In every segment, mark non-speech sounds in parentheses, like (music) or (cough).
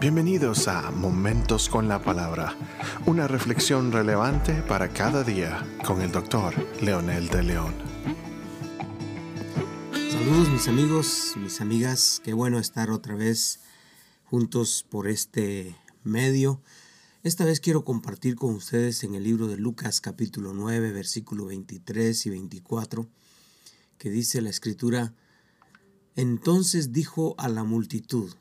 Bienvenidos a Momentos con la Palabra, una reflexión relevante para cada día con el doctor Leonel de León. Saludos mis amigos, mis amigas, qué bueno estar otra vez juntos por este medio. Esta vez quiero compartir con ustedes en el libro de Lucas capítulo 9, versículo 23 y 24, que dice la escritura, entonces dijo a la multitud,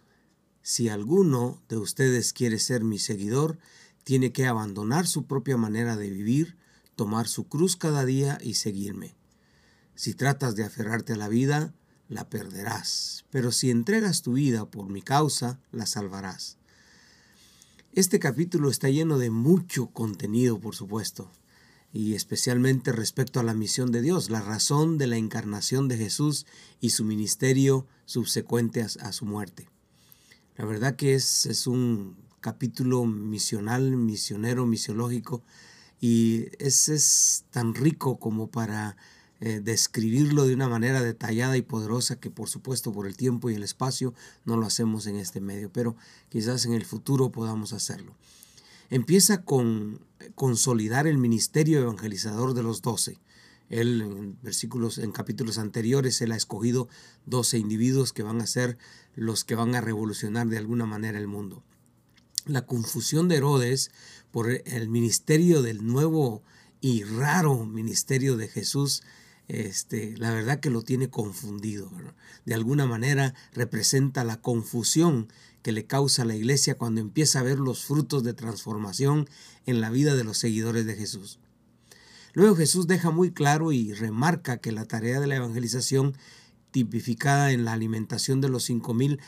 si alguno de ustedes quiere ser mi seguidor, tiene que abandonar su propia manera de vivir, tomar su cruz cada día y seguirme. Si tratas de aferrarte a la vida, la perderás, pero si entregas tu vida por mi causa, la salvarás. Este capítulo está lleno de mucho contenido, por supuesto, y especialmente respecto a la misión de Dios, la razón de la encarnación de Jesús y su ministerio subsecuente a, su muerte. La verdad que es, es un capítulo misional, misionero, misiológico, y es, es tan rico como para eh, describirlo de una manera detallada y poderosa que por supuesto por el tiempo y el espacio no lo hacemos en este medio, pero quizás en el futuro podamos hacerlo. Empieza con consolidar el ministerio evangelizador de los doce. Él en versículos, en capítulos anteriores, él ha escogido 12 individuos que van a ser los que van a revolucionar de alguna manera el mundo. La confusión de Herodes por el ministerio del nuevo y raro ministerio de Jesús, este, la verdad que lo tiene confundido. De alguna manera representa la confusión que le causa la iglesia cuando empieza a ver los frutos de transformación en la vida de los seguidores de Jesús. Luego Jesús deja muy claro y remarca que la tarea de la evangelización, tipificada en la alimentación de los cinco mil,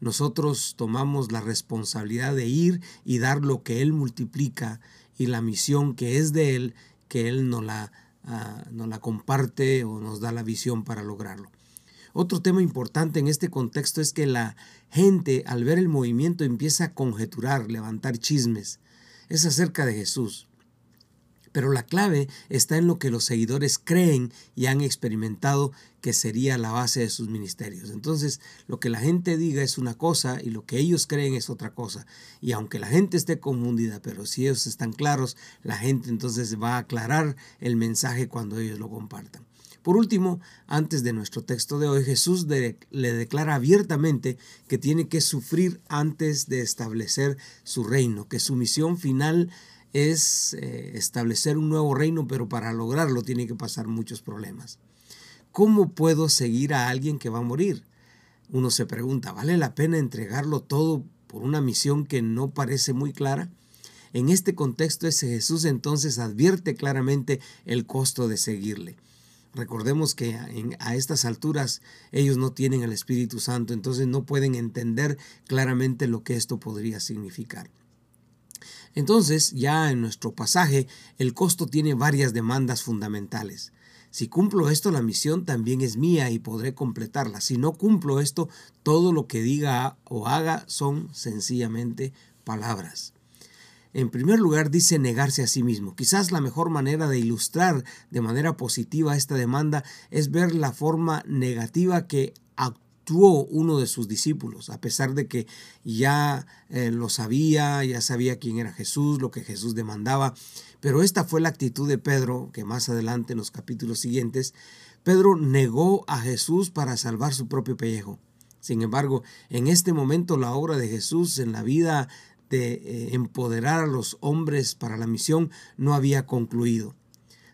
nosotros tomamos la responsabilidad de ir y dar lo que Él multiplica y la misión que es de Él, que Él nos la, nos la comparte o nos da la visión para lograrlo. Otro tema importante en este contexto es que la gente al ver el movimiento empieza a conjeturar, levantar chismes. Es acerca de Jesús. Pero la clave está en lo que los seguidores creen y han experimentado que sería la base de sus ministerios. Entonces, lo que la gente diga es una cosa y lo que ellos creen es otra cosa. Y aunque la gente esté confundida, pero si ellos están claros, la gente entonces va a aclarar el mensaje cuando ellos lo compartan. Por último, antes de nuestro texto de hoy, Jesús le declara abiertamente que tiene que sufrir antes de establecer su reino, que su misión final es eh, establecer un nuevo reino, pero para lograrlo tiene que pasar muchos problemas. ¿Cómo puedo seguir a alguien que va a morir? Uno se pregunta, ¿vale la pena entregarlo todo por una misión que no parece muy clara? En este contexto ese Jesús entonces advierte claramente el costo de seguirle. Recordemos que a estas alturas ellos no tienen el Espíritu Santo, entonces no pueden entender claramente lo que esto podría significar. Entonces, ya en nuestro pasaje, el costo tiene varias demandas fundamentales. Si cumplo esto, la misión también es mía y podré completarla. Si no cumplo esto, todo lo que diga o haga son sencillamente palabras. En primer lugar, dice negarse a sí mismo. Quizás la mejor manera de ilustrar de manera positiva esta demanda es ver la forma negativa que uno de sus discípulos, a pesar de que ya eh, lo sabía, ya sabía quién era Jesús, lo que Jesús demandaba. Pero esta fue la actitud de Pedro, que más adelante en los capítulos siguientes, Pedro negó a Jesús para salvar su propio pellejo. Sin embargo, en este momento la obra de Jesús en la vida de eh, empoderar a los hombres para la misión no había concluido.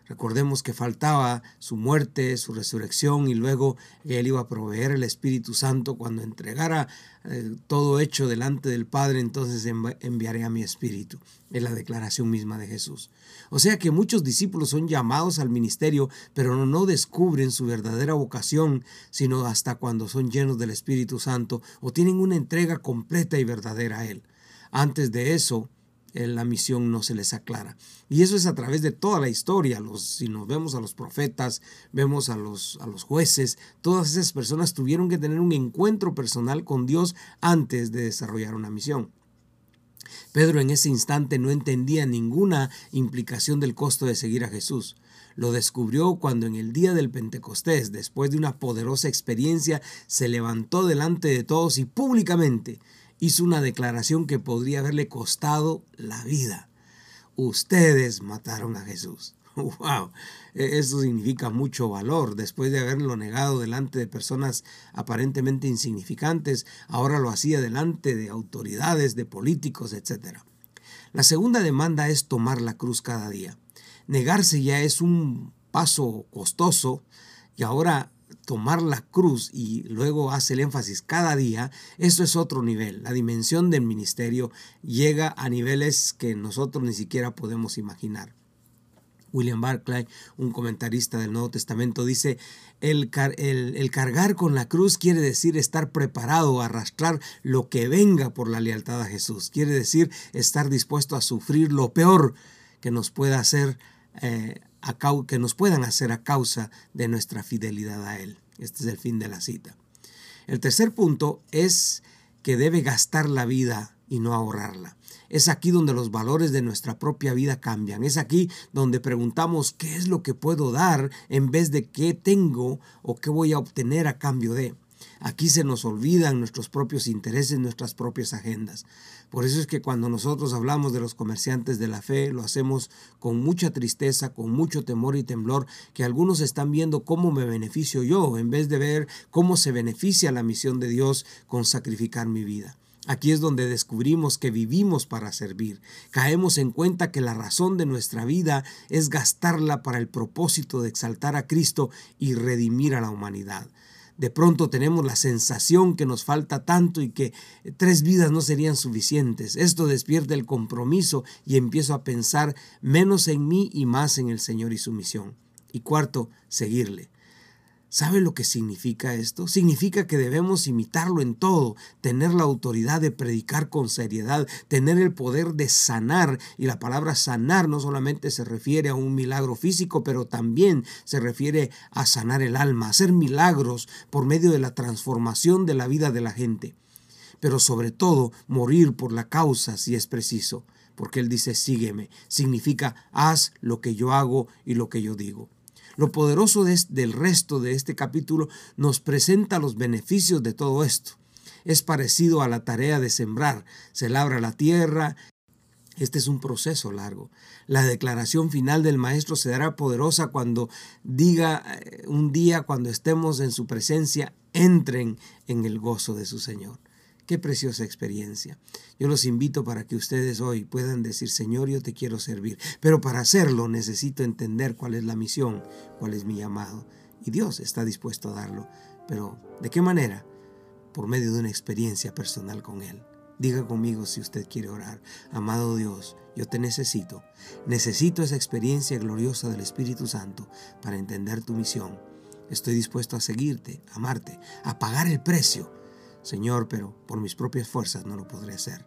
Recordemos que faltaba su muerte, su resurrección y luego Él iba a proveer el Espíritu Santo cuando entregara eh, todo hecho delante del Padre, entonces enviaré a mi Espíritu. Es la declaración misma de Jesús. O sea que muchos discípulos son llamados al ministerio, pero no descubren su verdadera vocación, sino hasta cuando son llenos del Espíritu Santo o tienen una entrega completa y verdadera a Él. Antes de eso, la misión no se les aclara. Y eso es a través de toda la historia. Los, si nos vemos a los profetas, vemos a los, a los jueces, todas esas personas tuvieron que tener un encuentro personal con Dios antes de desarrollar una misión. Pedro en ese instante no entendía ninguna implicación del costo de seguir a Jesús. Lo descubrió cuando en el día del Pentecostés, después de una poderosa experiencia, se levantó delante de todos y públicamente hizo una declaración que podría haberle costado la vida. Ustedes mataron a Jesús. (laughs) ¡Wow! E, eso significa mucho valor. Después de haberlo negado delante de personas aparentemente insignificantes, ahora lo hacía delante de autoridades, de políticos, etc. La segunda demanda es tomar la cruz cada día. Negarse ya es un paso costoso y ahora tomar la cruz y luego hace el énfasis cada día, eso es otro nivel. La dimensión del ministerio llega a niveles que nosotros ni siquiera podemos imaginar. William Barclay, un comentarista del Nuevo Testamento, dice, el, el, cargar con la cruz quiere decir estar preparado a arrastrar lo que venga por la lealtad a Jesús. Quiere decir estar dispuesto a sufrir lo peor que nos pueda hacer eh, que nos puedan hacer a causa de nuestra fidelidad a Él. Este es el fin de la cita. El tercer punto es que debe gastar la vida y no ahorrarla. Es aquí donde los valores de nuestra propia vida cambian. Es aquí donde preguntamos qué es lo que puedo dar en vez de qué tengo o qué voy a obtener a cambio de. Aquí se nos olvidan nuestros propios intereses, nuestras propias agendas. Por eso es que cuando nosotros hablamos de los comerciantes de la fe, lo hacemos con mucha tristeza, con mucho temor y temblor, que algunos están viendo cómo me beneficio yo, en vez de ver cómo se beneficia la misión de Dios con sacrificar mi vida. Aquí es donde descubrimos que vivimos para servir. Caemos en cuenta que la razón de nuestra vida es gastarla para el propósito de exaltar a Cristo y redimir a la humanidad. De pronto tenemos la sensación que nos falta tanto y que tres vidas no serían suficientes. Esto despierta el compromiso y empiezo a pensar menos en mí y más en el Señor y su misión. Y cuarto, seguirle. ¿Sabe lo que significa esto? Significa que debemos imitarlo en todo, tener la autoridad de predicar con seriedad, tener el poder de sanar. Y la palabra sanar no solamente se refiere a un milagro físico, pero también se refiere a sanar el alma, hacer milagros por medio de la transformación de la vida de la gente. Pero sobre todo, morir por la causa si es preciso. Porque Él dice, sígueme. Significa, haz lo que yo hago y lo que yo digo. Lo poderoso del resto de este capítulo nos presenta los beneficios de todo esto. Es parecido a la tarea de sembrar. Se labra la tierra. Este es un proceso largo. La declaración final del Maestro se dará poderosa cuando diga eh, un día, cuando estemos en su presencia, entren en el gozo de su Señor. Qué preciosa experiencia. Yo los invito para que ustedes hoy puedan decir, Señor, yo te quiero servir. Pero para hacerlo necesito entender cuál es la misión, cuál es mi llamado. Y Dios está dispuesto a darlo. Pero ¿de qué manera? Por medio de una experiencia personal con Él. Diga conmigo si usted quiere orar. Amado Dios, yo te necesito. Necesito esa experiencia gloriosa del Espíritu Santo para entender tu misión. Estoy dispuesto a seguirte, amarte, a pagar el precio Señor, pero por mis propias fuerzas no lo podré hacer.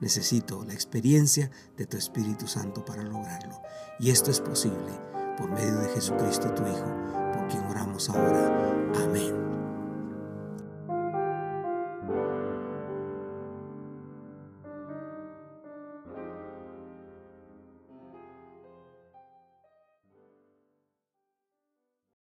Necesito la experiencia de tu Espíritu Santo para lograrlo. Y esto es posible por medio de Jesucristo tu Hijo, por quien oramos ahora.